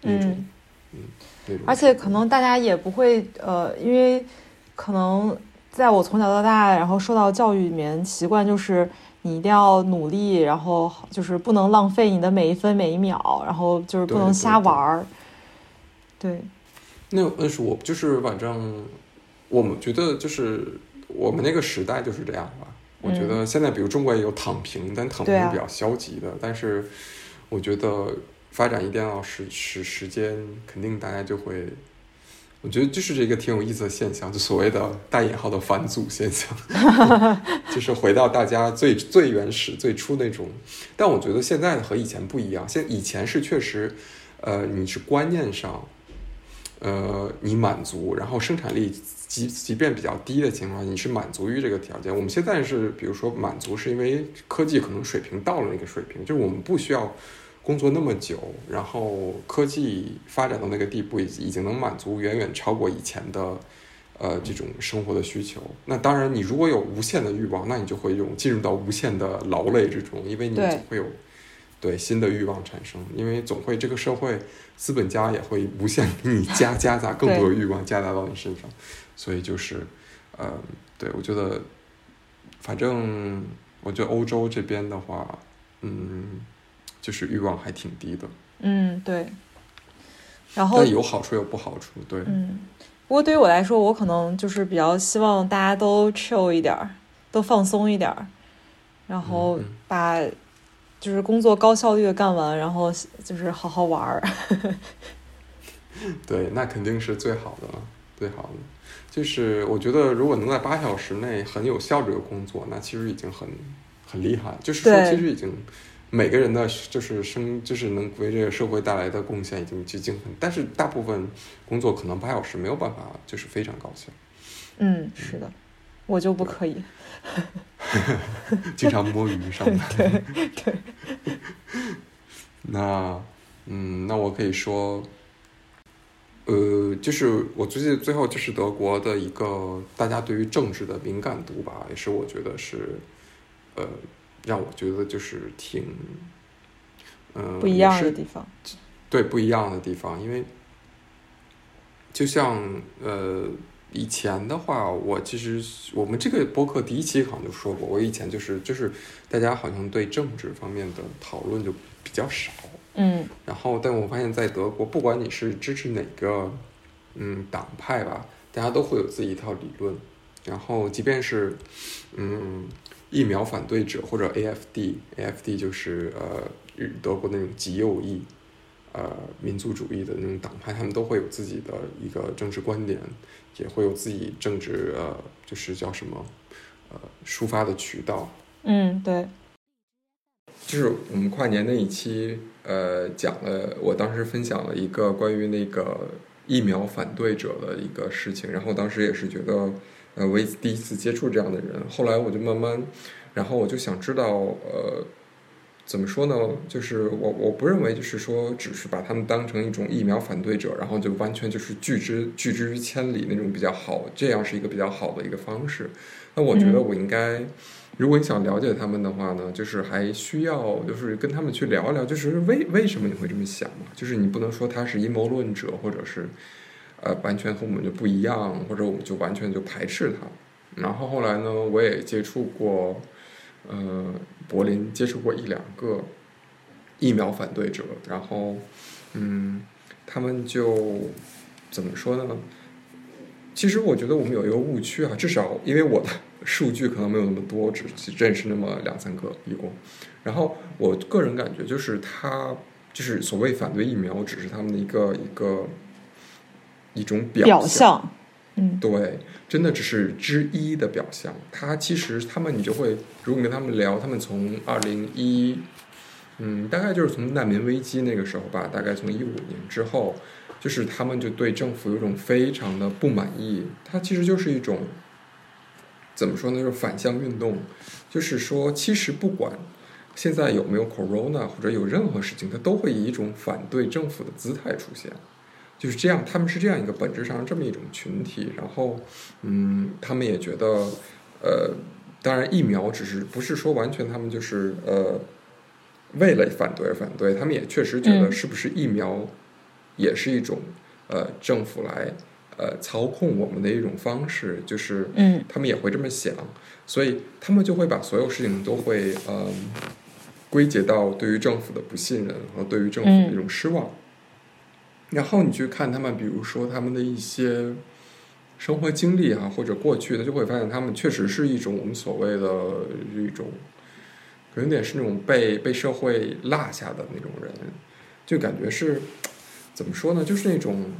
的那种，嗯，而且可能大家也不会，呃，因为可能在我从小到大，然后受到教育里面习惯就是你一定要努力，然后就是不能浪费你的每一分每一秒，然后就是不能瞎玩儿。对，那那是我就是反正我们觉得就是我们那个时代就是这样吧。我觉得现在比如中国也有躺平，但躺平是比较消极的。但是我觉得发展一定要时时时间，肯定大家就会。我觉得就是这个挺有意思的现象，就所谓的带引号的返祖现象，就是回到大家最最原始最初那种。但我觉得现在和以前不一样，现以前是确实，呃，你是观念上。呃，你满足，然后生产力即即便比较低的情况下，你是满足于这个条件。我们现在是，比如说满足，是因为科技可能水平到了那个水平，就是我们不需要工作那么久，然后科技发展到那个地步，已已经能满足远远超过以前的呃这种生活的需求。那当然，你如果有无限的欲望，那你就会用进入到无限的劳累之中，因为你总会有。对新的欲望产生，因为总会这个社会资本家也会无限给你加 夹杂更多的欲望夹杂到你身上，所以就是，呃，对我觉得，反正我觉得欧洲这边的话，嗯，就是欲望还挺低的。嗯，对。然后有好处有不好处，对。嗯，不过对于我来说，我可能就是比较希望大家都 chill 一点儿，都放松一点儿，然后把。就是工作高效率的干完，然后就是好好玩儿。对，那肯定是最好的。了，最，好的。就是我觉得，如果能在八小时内很有效率的工作，那其实已经很很厉害。就是说，其实已经每个人的就是生，就是能为这个社会带来的贡献已经已经很。但是大部分工作可能八小时没有办法，就是非常高效。嗯，是的，我就不可以。经常摸鱼上班。对对。那嗯，那我可以说。呃，就是我最近最后就是德国的一个大家对于政治的敏感度吧，也是我觉得是，呃，让我觉得就是挺，嗯，不一样的地方。对，不一样的地方，因为就像呃，以前的话，我其实我们这个播客第一期好像就说过，我以前就是就是大家好像对政治方面的讨论就比较少。嗯，然后，但我发现，在德国，不管你是支持哪个，嗯，党派吧，大家都会有自己一套理论。然后，即便是，嗯，疫苗反对者或者 AFD，AFD 就是呃，德国那种极右翼，呃，民族主义的那种党派，他们都会有自己的一个政治观点，也会有自己政治呃，就是叫什么，呃，抒发的渠道。嗯，对。就是我们跨年那一期。呃，讲了，我当时分享了一个关于那个疫苗反对者的一个事情，然后当时也是觉得，呃，我第一次接触这样的人，后来我就慢慢，然后我就想知道，呃，怎么说呢？就是我我不认为就是说，只是把他们当成一种疫苗反对者，然后就完全就是拒之拒之于千里那种比较好，这样是一个比较好的一个方式。那我觉得我应该。如果你想了解他们的话呢，就是还需要就是跟他们去聊一聊，就是为为什么你会这么想嘛？就是你不能说他是阴谋论者，或者是呃完全和我们就不一样，或者我们就完全就排斥他。然后后来呢，我也接触过呃柏林，接触过一两个疫苗反对者，然后嗯，他们就怎么说呢？其实我觉得我们有一个误区啊，至少因为我的。数据可能没有那么多，只认识那么两三个一共。然后我个人感觉就是他就是所谓反对疫苗，只是他们的一个一个一种表象。对，真的只是之一的表象。他其实他们你就会，如果你跟他们聊，他们从二零一，嗯，大概就是从难民危机那个时候吧，大概从一五年之后，就是他们就对政府有种非常的不满意。它其实就是一种。怎么说呢？就是反向运动，就是说，其实不管现在有没有 corona 或者有任何事情，他都会以一种反对政府的姿态出现，就是这样。他们是这样一个本质上这么一种群体。然后，嗯，他们也觉得，呃，当然疫苗只是不是说完全他们就是呃为了反对而反对，他们也确实觉得是不是疫苗也是一种呃政府来。呃，操控我们的一种方式，就是，嗯，他们也会这么想，所以他们就会把所有事情都会，呃，归结到对于政府的不信任和对于政府的一种失望。然后你去看他们，比如说他们的一些生活经历啊，或者过去的，就会发现他们确实是一种我们所谓的一种，有点是那种被被社会落下的那种人，就感觉是怎么说呢？就是那种。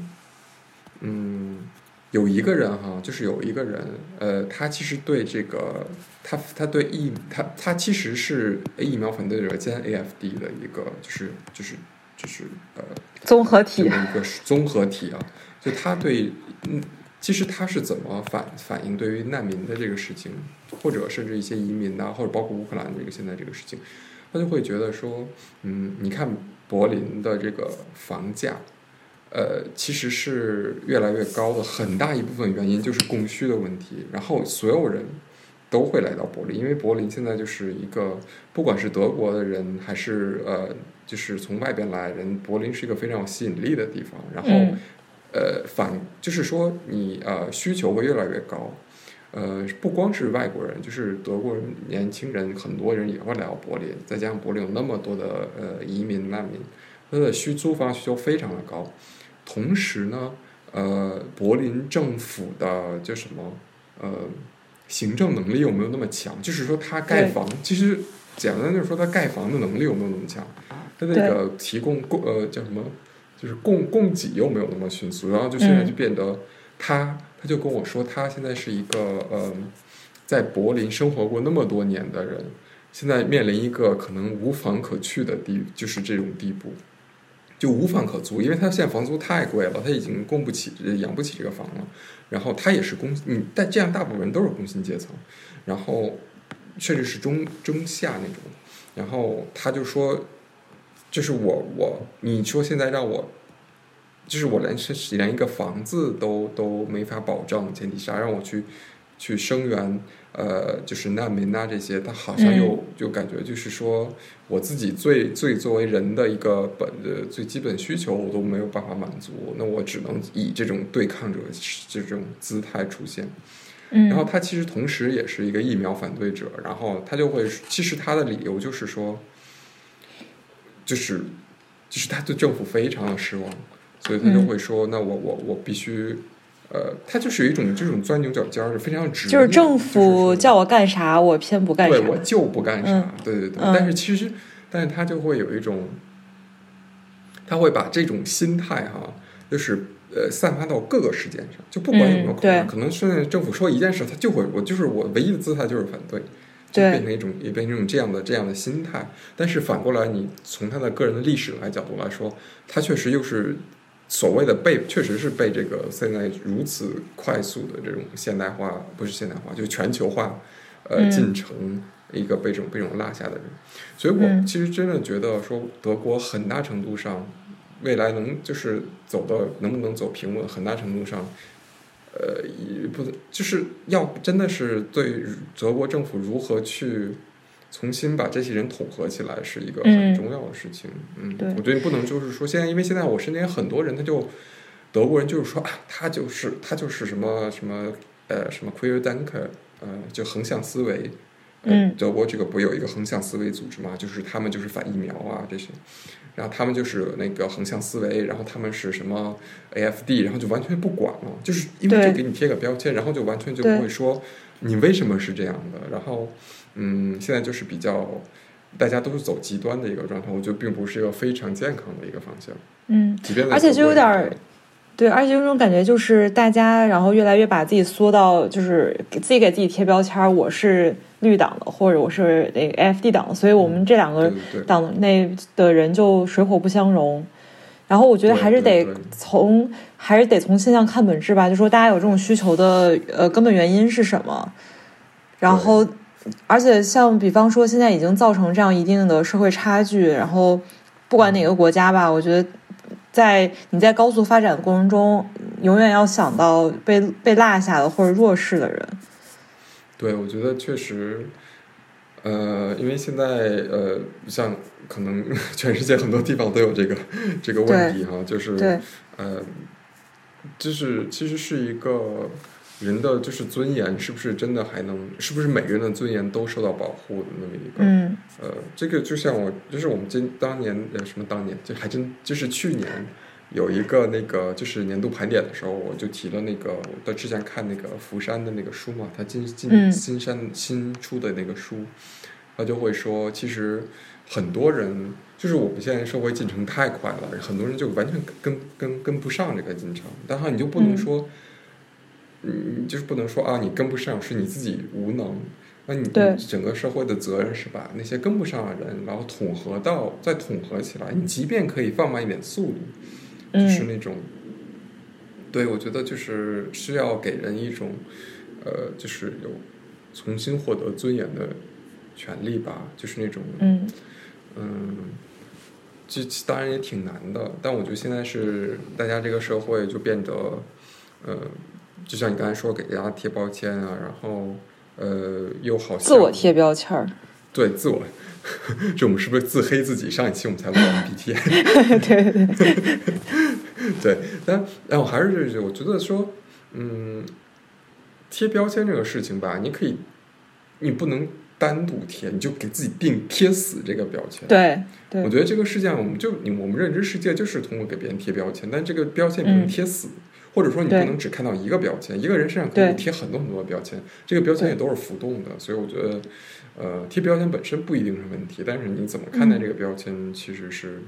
嗯，有一个人哈，就是有一个人，呃，他其实对这个，他他对疫，他他其实是疫苗反对者兼 AFD 的一个，就是就是就是呃，综合体一个综合体啊。就他对，嗯，其实他是怎么反反映对于难民的这个事情，或者甚至一些移民呐，或者包括乌克兰这个现在这个事情，他就会觉得说，嗯，你看柏林的这个房价。呃，其实是越来越高的，很大一部分原因就是供需的问题。然后所有人都会来到柏林，因为柏林现在就是一个，不管是德国的人还是呃，就是从外边来人，柏林是一个非常有吸引力的地方。然后，呃，反就是说你呃需求会越来越高，呃，不光是外国人，就是德国人年轻人，很多人也会来到柏林。再加上柏林有那么多的呃移民难民，它的需租房需求非常的高。同时呢，呃，柏林政府的叫什么？呃，行政能力有没有那么强？就是说，他盖房，其实简单就是说，他盖房的能力有没有那么强？他那个提供供呃叫什么？就是供供给又没有那么迅速，然后就现在就变得他他就跟我说，他现在是一个呃，在柏林生活过那么多年的人，现在面临一个可能无房可去的地，就是这种地步，就无房可租，因为他现在房租太贵了，他已经供不起，养不起这个房了。然后他也是工，嗯，但这样大部分人都是工薪阶层，然后甚至是中中下那种。然后他就说，就是我我，你说现在让我，就是我连是连一个房子都都没法保证前提下，让我去去声援，呃，就是难民啊这些，他好像又就感觉就是说，我自己最最作为人的一个本的最基本需求，我都没有办法满足，那我只能以这种对抗者这种姿态出现。然后他其实同时也是一个疫苗反对者，然后他就会，其实他的理由就是说，就是就是他对政府非常的失望，所以他就会说，那我我我必须，呃，他就是有一种这种钻牛角尖儿，非常直，就是政府叫我干啥，我偏不干啥，对我就不干啥，对对对，但是其实，但是他就会有一种，他会把这种心态哈，就是。呃，散发到各个事件上，就不管有没有可能，可能现在政府说一件事，他就会，我就是我唯一的姿态就是反对，就变成一种也变成一种这样的这样的心态。但是反过来，你从他的个人的历史来角度来说，他确实又是所谓的被，确实是被这个现在如此快速的这种现代化，不是现代化，就是全球化呃进程一个被这种被这种落下的人。所以我其实真的觉得说，德国很大程度上。未来能就是走到能不能走平稳，很大程度上，呃，不就是要真的是对德国政府如何去重新把这些人统合起来，是一个很重要的事情。嗯，我觉得不能就是说现在，因为现在我身边很多人，他就德国人就是说啊，他就是他就是什么什么呃什么 queer danker，呃，就横向思维。嗯，德国这个不有一个横向思维组织嘛？就是他们就是反疫苗啊这些。然后他们就是那个横向思维，然后他们是什么 AFD，然后就完全不管了，就是因为就给你贴个标签，然后就完全就不会说你为什么是这样的。然后，嗯，现在就是比较大家都是走极端的一个状态，我觉得并不是一个非常健康的一个方向。嗯，即便而且就有点。对，而且有种感觉，就是大家然后越来越把自己缩到，就是给自己给自己贴标签我是绿党的，或者我是那个 AFD 党的，所以我们这两个党内的人就水火不相容。然后我觉得还是得从，还是得从现象看本质吧，就说大家有这种需求的呃根本原因是什么。然后，而且像比方说，现在已经造成这样一定的社会差距，然后不管哪个国家吧，我觉得。在你在高速发展的过程中，永远要想到被被落下的或者弱势的人。对，我觉得确实，呃，因为现在呃，像可能 全世界很多地方都有这个这个问题哈，就是呃，就是其实是一个人的就是尊严是不是真的还能，是不是每个人的尊严都受到保护的那么一个？嗯，呃，这个就像我，就是我们今当年呃什么当年，就还真就是去年。有一个那个就是年度盘点的时候，我就提了那个我之前看那个福山的那个书嘛，他金金新山新出的那个书，他就会说，其实很多人就是我们现在社会进程太快了，很多人就完全跟跟跟不上这个进程，但是你就不能说，嗯，就是不能说啊，你跟不上是你自己无能，那你整个社会的责任是把那些跟不上的人，然后统合到再统合起来，你即便可以放慢一点速度。就是那种，对我觉得就是需要给人一种，呃，就是有重新获得尊严的权利吧，就是那种，嗯，嗯，这当然也挺难的，但我觉得现在是大家这个社会就变得，呃，就像你刚才说给大家贴标签啊，然后呃，又好像自我贴标签儿，对自我。这我们是不是自黑自己？上一期我们才录 MBTI，对对对，对，但但我还是这句，我觉得说，嗯，贴标签这个事情吧，你可以，你不能单独贴，你就给自己定贴死这个标签。对，我觉得这个世界上，我们就我们认知世界就是通过给别人贴标签，但这个标签不能贴死，或者说你不能只看到一个标签，一个人身上可以贴很多很多的标签，这个标签也都是浮动的，所以我觉得。呃，贴标签本身不一定是问题，但是你怎么看待这个标签，其实是，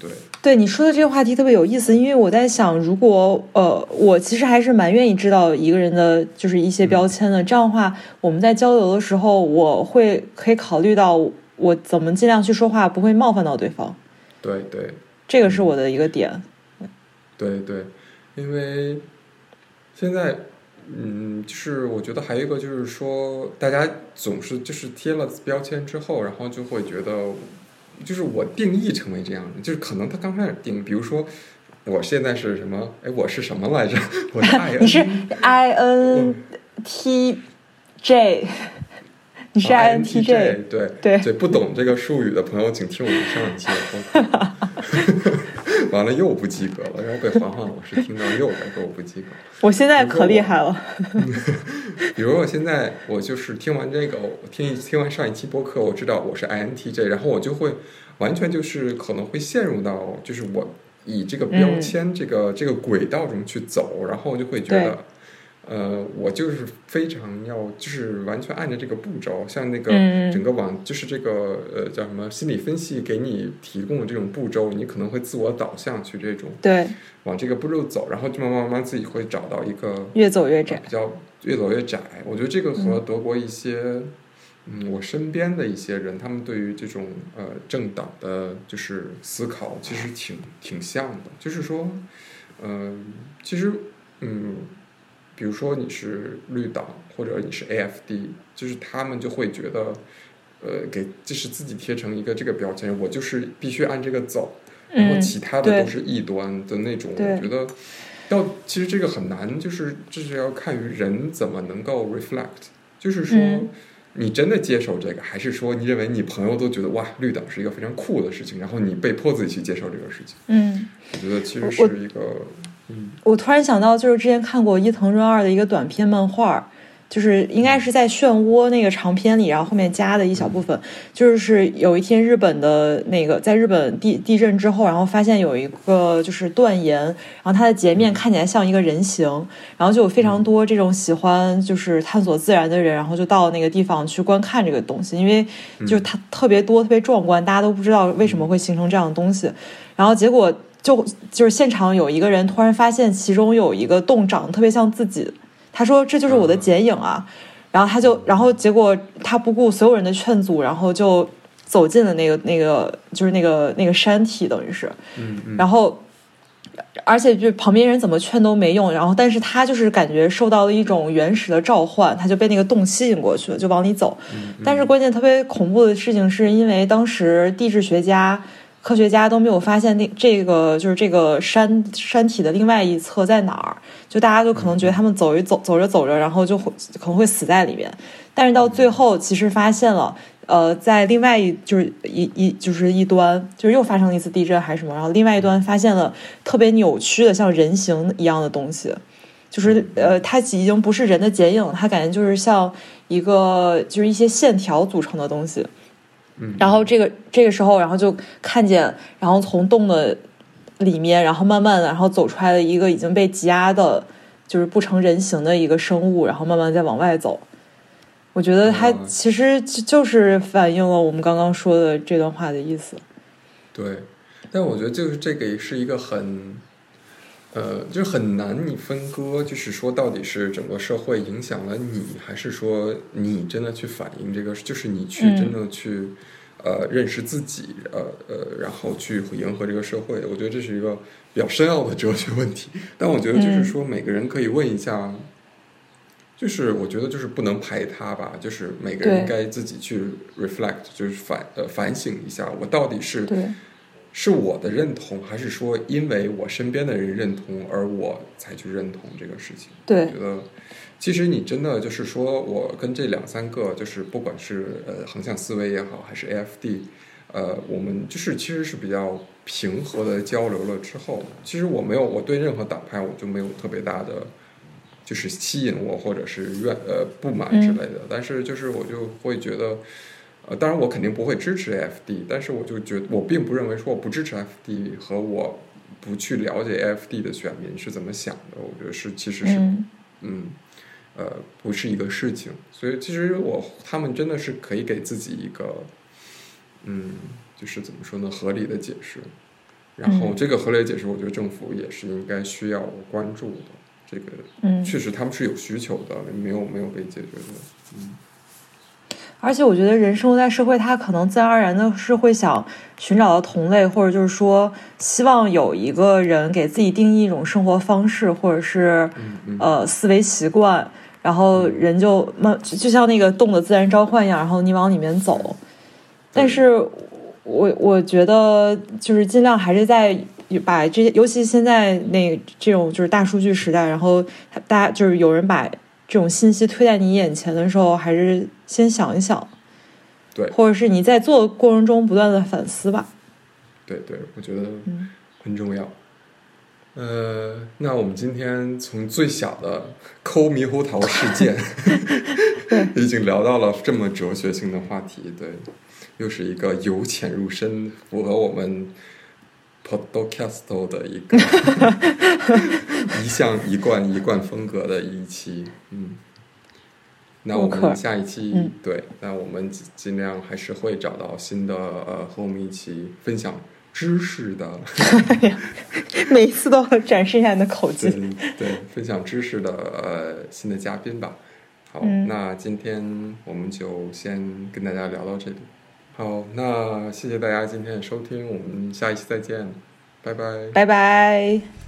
对，对你说的这个话题特别有意思，因为我在想，如果呃，我其实还是蛮愿意知道一个人的就是一些标签的。这样的话，我们在交流的时候，我会可以考虑到我怎么尽量去说话，不会冒犯到对方。对对，这个是我的一个点。对对，因为现在，嗯，就是我觉得还有一个就是说，大家总是就是贴了标签之后，然后就会觉得。就是我定义成为这样的，就是可能他刚开始定，比如说我现在是什么？哎，我是什么来着？我是 I N，你是 I N T J，你是 I N T J，对对对，不懂这个术语的朋友，请听我们上一期的。完了又不及格了，然后被环环老师听到又该说我不及格。我现在可厉害了。比如我现在我就是听完这个，我听听完上一期播客，我知道我是 INTJ，然后我就会完全就是可能会陷入到就是我以这个标签这个这个轨道中去走，然后就会觉得。呃，我就是非常要，就是完全按照这个步骤，像那个整个网，就是这个呃叫什么心理分析给你提供的这种步骤，你可能会自我导向去这种对往这个步骤走，然后就慢慢慢慢自己会找到一个越走越窄，比较越走越窄。我觉得这个和德国一些嗯我身边的一些人，他们对于这种呃政党的就是思考，其实挺挺像的，就是说嗯，其实嗯。比如说你是绿党或者你是 AFD，就是他们就会觉得，呃，给就是自己贴成一个这个标签，我就是必须按这个走，然后其他的都是异端的那种。我觉得，要其实这个很难，就是这是要看于人怎么能够 reflect，就是说你真的接受这个，还是说你认为你朋友都觉得哇绿党是一个非常酷的事情，然后你被迫自己去接受这个事情。嗯，我觉得其实是一个。我突然想到，就是之前看过伊藤润二的一个短篇漫画，就是应该是在《漩涡》那个长篇里，然后后面加的一小部分，就是有一天日本的那个在日本地地震之后，然后发现有一个就是断岩，然后它的截面看起来像一个人形，然后就有非常多这种喜欢就是探索自然的人，然后就到那个地方去观看这个东西，因为就是它特别多、特别壮观，大家都不知道为什么会形成这样的东西，然后结果。就就是现场有一个人突然发现其中有一个洞长得特别像自己，他说这就是我的剪影啊，然后他就然后结果他不顾所有人的劝阻，然后就走进了那个那个就是那个那个山体，等于是，然后而且就旁边人怎么劝都没用，然后但是他就是感觉受到了一种原始的召唤，他就被那个洞吸引过去了，就往里走，但是关键特别恐怖的事情是因为当时地质学家。科学家都没有发现那这个就是这个山山体的另外一侧在哪儿，就大家就可能觉得他们走一走走着走着，然后就会可能会死在里面。但是到最后，其实发现了，呃，在另外一就是一一就是一端，就是又发生了一次地震还是什么，然后另外一端发现了特别扭曲的像人形一样的东西，就是呃，它已经不是人的剪影，它感觉就是像一个就是一些线条组成的东西。然后这个这个时候，然后就看见，然后从洞的里面，然后慢慢的，然后走出来的一个已经被挤压的，就是不成人形的一个生物，然后慢慢再往外走。我觉得它其实就是反映了我们刚刚说的这段话的意思。对，但我觉得就是这个也是一个很。呃，就是很难你分割，就是说到底是整个社会影响了你，还是说你真的去反映这个，就是你去真正去呃认识自己，呃呃，然后去迎合这个社会。我觉得这是一个比较深奥的哲学问题。但我觉得就是说，每个人可以问一下，就是我觉得就是不能排他吧，就是每个人应该自己去 reflect，就是反呃反省一下，我到底是。是我的认同，还是说因为我身边的人认同而我才去认同这个事情？对，我觉得其实你真的就是说我跟这两三个，就是不管是呃横向思维也好，还是 AFD，呃，我们就是其实是比较平和的交流了之后，其实我没有我对任何党派我就没有特别大的就是吸引我或者是怨呃不满之类的，但是就是我就会觉得。呃，当然我肯定不会支持 AFD，但是我就觉得我并不认为说我不支持 AFD 和我不去了解 AFD 的选民是怎么想的，我觉得是其实是嗯。呃不是一个事情，所以其实我他们真的是可以给自己一个嗯就是怎么说呢合理的解释，然后这个合理解释，我觉得政府也是应该需要关注的。这个，嗯，确实他们是有需求的，没有没有被解决的，嗯。而且我觉得人生活在社会，他可能自然而然的是会想寻找到同类，或者就是说希望有一个人给自己定义一种生活方式，或者是呃思维习惯，然后人就慢就像那个动的自然召唤一样，然后你往里面走。但是我我觉得就是尽量还是在把这些，尤其现在那这种就是大数据时代，然后大家就是有人把。这种信息推在你眼前的时候，还是先想一想，对，或者是你在做的过程中不断的反思吧。对对，我觉得很重要。呃，那我们今天从最小的抠猕猴桃事件，已经聊到了这么哲学性的话题，对，又是一个由浅入深，符合我们。Podcast 的一个 一向一贯一贯风格的一期，嗯，那我们下一期对，那我们尽量还是会找到新的呃，和我们一起分享知识的，每一次都展示一下你的口技，对，分享知识的呃新的嘉宾吧。好，那今天我们就先跟大家聊到这里。好，那谢谢大家今天的收听，我们下一期再见，拜拜，拜拜。